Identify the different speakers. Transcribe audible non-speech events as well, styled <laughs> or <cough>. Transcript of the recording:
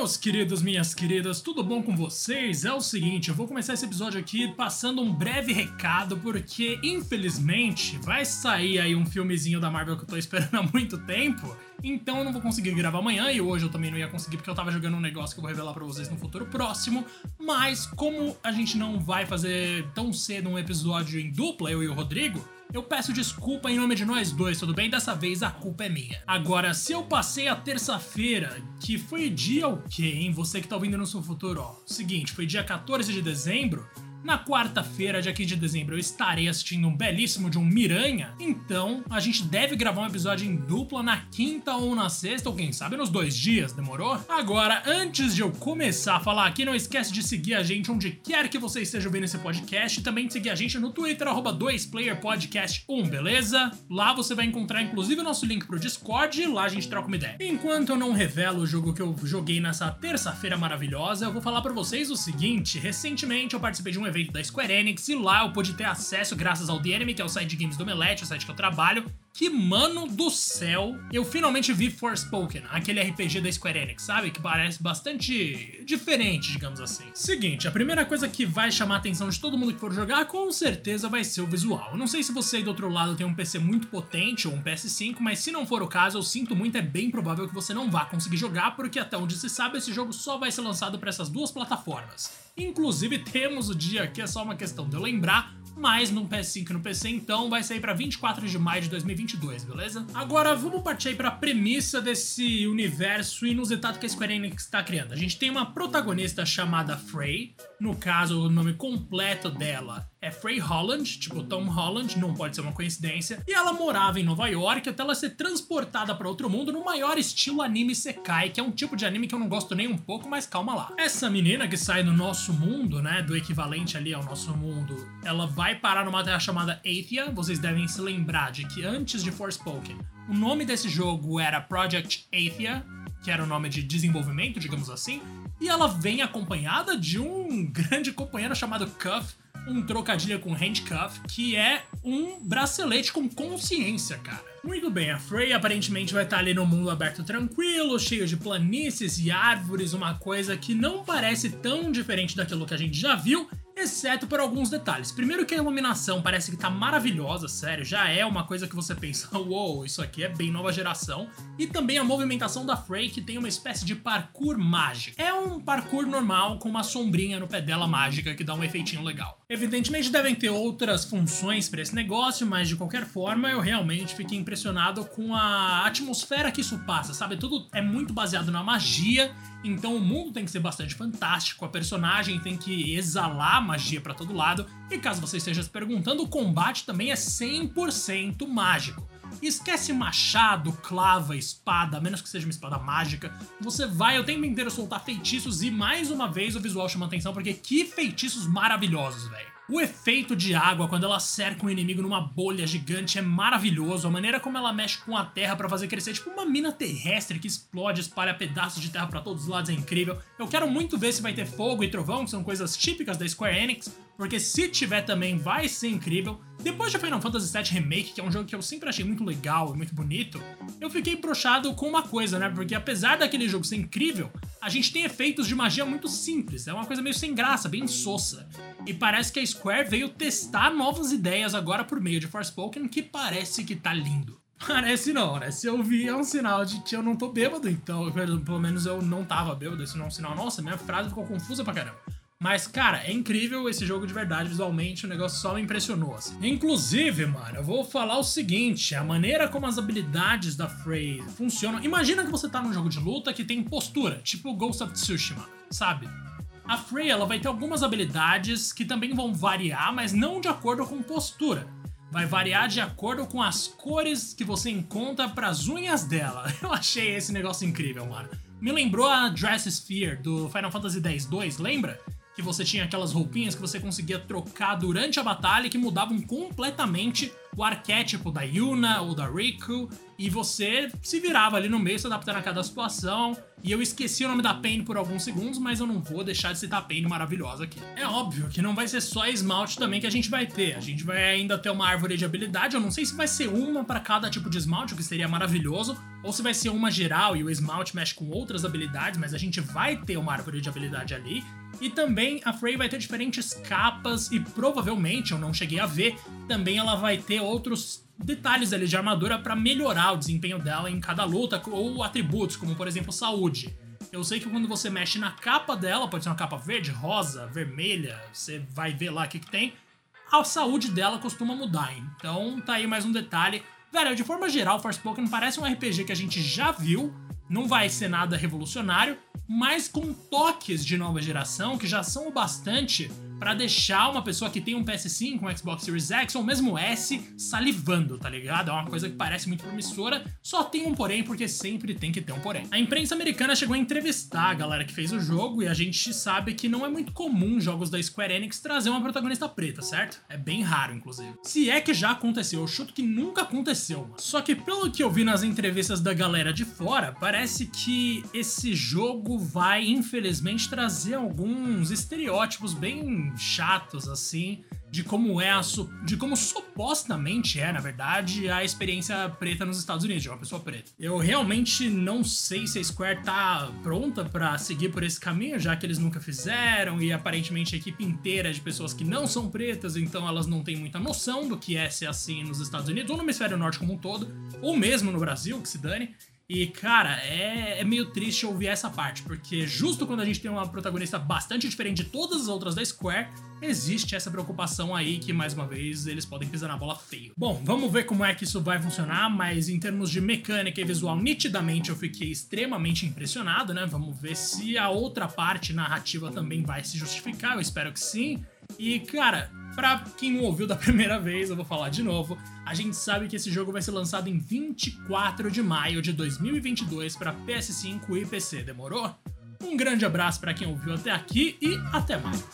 Speaker 1: Meus queridos, minhas queridas, tudo bom com vocês? É o seguinte, eu vou começar esse episódio aqui passando um breve recado, porque infelizmente vai sair aí um filmezinho da Marvel que eu tô esperando <laughs> há muito tempo. Então eu não vou conseguir gravar amanhã e hoje eu também não ia conseguir porque eu tava jogando um negócio que eu vou revelar pra vocês no futuro próximo. Mas como a gente não vai fazer tão cedo um episódio em dupla, eu e o Rodrigo, eu peço desculpa em nome de nós dois, tudo bem? Dessa vez a culpa é minha. Agora, se eu passei a terça-feira, que foi dia o quê, hein? Você que tá ouvindo no seu futuro, ó. Seguinte, foi dia 14 de dezembro. Na quarta-feira, dia 15 de dezembro, eu estarei assistindo um belíssimo de um Miranha. Então, a gente deve gravar um episódio em dupla na quinta ou na sexta, ou quem sabe nos dois dias, demorou? Agora, antes de eu começar a falar aqui, não esquece de seguir a gente onde quer que você esteja vendo esse podcast e também de seguir a gente no Twitter, arroba 2playerpodcast1, beleza? Lá você vai encontrar inclusive o nosso link pro Discord e lá a gente troca uma ideia. Enquanto eu não revelo o jogo que eu joguei nessa terça-feira maravilhosa, eu vou falar para vocês o seguinte: recentemente eu participei de um evento da Square Enix e lá eu pude ter acesso, graças ao The Enemy, que é o site de games do Omelete, o site que eu trabalho, que, mano do céu, eu finalmente vi Forspoken, aquele RPG da Square Enix, sabe? Que parece bastante diferente, digamos assim. Seguinte, a primeira coisa que vai chamar a atenção de todo mundo que for jogar, com certeza vai ser o visual. Não sei se você aí do outro lado tem um PC muito potente ou um PS5, mas se não for o caso, eu sinto muito, é bem provável que você não vá conseguir jogar, porque até onde se sabe, esse jogo só vai ser lançado para essas duas plataformas. Inclusive, temos o dia que é só uma questão de eu lembrar, mas no PS5 e no PC, então vai sair para 24 de maio de 2022, beleza? Agora vamos partir para a premissa desse universo inusitado que a Square Enix está criando. A gente tem uma protagonista chamada Frey, no caso o nome completo dela é Frey Holland, tipo Tom Holland, não pode ser uma coincidência, e ela morava em Nova York até ela ser transportada para outro mundo no maior estilo anime Sekai, que é um tipo de anime que eu não gosto nem um pouco, mas calma lá. Essa menina que sai do nosso mundo, né, do equivalente ali ao nosso mundo, ela vai parar numa terra chamada Athia. Vocês devem se lembrar de que antes de Forspoken, o nome desse jogo era Project Athia, que era o nome de desenvolvimento, digamos assim, e ela vem acompanhada de um grande companheiro chamado Cuff, um trocadilho com handcuff, que é um bracelete com consciência, cara. Muito bem, a Frey aparentemente vai estar ali no mundo aberto tranquilo, cheio de planícies e árvores, uma coisa que não parece tão diferente daquilo que a gente já viu, exceto por alguns detalhes. Primeiro que a iluminação parece que tá maravilhosa, sério, já é uma coisa que você pensa, <laughs> uou, wow, isso aqui é bem nova geração. E também a movimentação da Frey, que tem uma espécie de parkour mágico. É um parkour normal com uma sombrinha no pé dela mágica que dá um efeitinho legal. Evidentemente devem ter outras funções para esse negócio, mas de qualquer forma eu realmente fiquei impressionado com a atmosfera que isso passa, sabe? Tudo é muito baseado na magia, então o mundo tem que ser bastante fantástico, a personagem tem que exalar magia para todo lado, e caso você esteja se perguntando, o combate também é 100% mágico. Esquece machado, clava, espada, a menos que seja uma espada mágica. Você vai o tempo inteiro soltar feitiços e mais uma vez o visual chama atenção porque que feitiços maravilhosos, velho. O efeito de água quando ela cerca um inimigo numa bolha gigante é maravilhoso. A maneira como ela mexe com a terra para fazer crescer tipo uma mina terrestre que explode, espalha pedaços de terra para todos os lados é incrível. Eu quero muito ver se vai ter fogo e trovão, que são coisas típicas da Square Enix, porque se tiver também vai ser incrível. Depois de Final Fantasy VII Remake, que é um jogo que eu sempre achei muito legal e muito bonito, eu fiquei brochado com uma coisa, né? Porque apesar daquele jogo ser incrível, a gente tem efeitos de magia muito simples. É uma coisa meio sem graça, bem sossa. E parece que a Square veio testar novas ideias agora por meio de Forspoken, que parece que tá lindo. <laughs> Parece não, né? Se eu vi é um sinal de que eu não tô bêbado, então pelo menos eu não tava bêbado, esse não é um sinal. Nossa, minha frase ficou confusa pra caramba. Mas, cara, é incrível esse jogo de verdade, visualmente, o negócio só me impressionou. Assim. Inclusive, mano, eu vou falar o seguinte: a maneira como as habilidades da Frey funcionam. Imagina que você tá num jogo de luta que tem postura, tipo Ghost of Tsushima, sabe? A Frey ela vai ter algumas habilidades que também vão variar, mas não de acordo com postura. Vai variar de acordo com as cores que você encontra para as unhas dela. <laughs> Eu achei esse negócio incrível, mano. Me lembrou a Dress Sphere do Final Fantasy X-2, lembra? Que você tinha aquelas roupinhas que você conseguia trocar durante a batalha que mudavam completamente o arquétipo da Yuna ou da Riku, e você se virava ali no meio, se adaptando a cada situação. E eu esqueci o nome da Pain por alguns segundos, mas eu não vou deixar de citar a Pain maravilhosa aqui. É óbvio que não vai ser só esmalte também que a gente vai ter. A gente vai ainda ter uma árvore de habilidade. Eu não sei se vai ser uma para cada tipo de esmalte, o que seria maravilhoso, ou se vai ser uma geral e o esmalte mexe com outras habilidades, mas a gente vai ter uma árvore de habilidade ali. E também a Frey vai ter diferentes capas e provavelmente, eu não cheguei a ver, também ela vai ter outros detalhes ali de armadura para melhorar o desempenho dela em cada luta ou atributos, como por exemplo saúde. Eu sei que quando você mexe na capa dela, pode ser uma capa verde, rosa, vermelha, você vai ver lá o que, que tem, a saúde dela costuma mudar. Então tá aí mais um detalhe. Velho, de forma geral, Forspoken parece um RPG que a gente já viu, não vai ser nada revolucionário, mas com toques de nova geração que já são o bastante para deixar uma pessoa que tem um PS5, um Xbox Series X ou mesmo S salivando, tá ligado? É uma coisa que parece muito promissora, só tem um porém porque sempre tem que ter um porém. A imprensa americana chegou a entrevistar a galera que fez o jogo e a gente sabe que não é muito comum jogos da Square Enix trazer uma protagonista preta, certo? É bem raro, inclusive. Se é que já aconteceu, eu chuto que nunca aconteceu, mano. Só que pelo que eu vi nas entrevistas da galera de fora, parece que esse jogo vai, infelizmente, trazer alguns estereótipos chatos, assim, de como é a de como supostamente é, na verdade, a experiência preta nos Estados Unidos, de uma pessoa preta. Eu realmente não sei se a Square tá pronta para seguir por esse caminho, já que eles nunca fizeram e aparentemente a equipe inteira é de pessoas que não são pretas, então elas não têm muita noção do que é ser assim nos Estados Unidos ou no hemisfério norte como um todo, ou mesmo no Brasil, que se dane. E, cara, é, é, meio triste ouvir essa parte, porque justo quando a gente tem uma protagonista bastante diferente de todas as outras da Square, existe essa preocupação aí que, mais uma vez, eles podem pisar na bola feio. Bom, vamos ver como é que isso vai funcionar, mas em termos de mecânica e visual, nitidamente eu fiquei extremamente impressionado, né? Vamos ver se a outra parte narrativa também vai se justificar, eu espero que sim. E, cara, Pra quem não ouviu da primeira vez, eu vou falar de novo. A gente sabe que esse jogo vai ser lançado em 24 de maio de 2022 para PS5 e PC. Demorou? Um grande abraço para quem ouviu até aqui e até mais.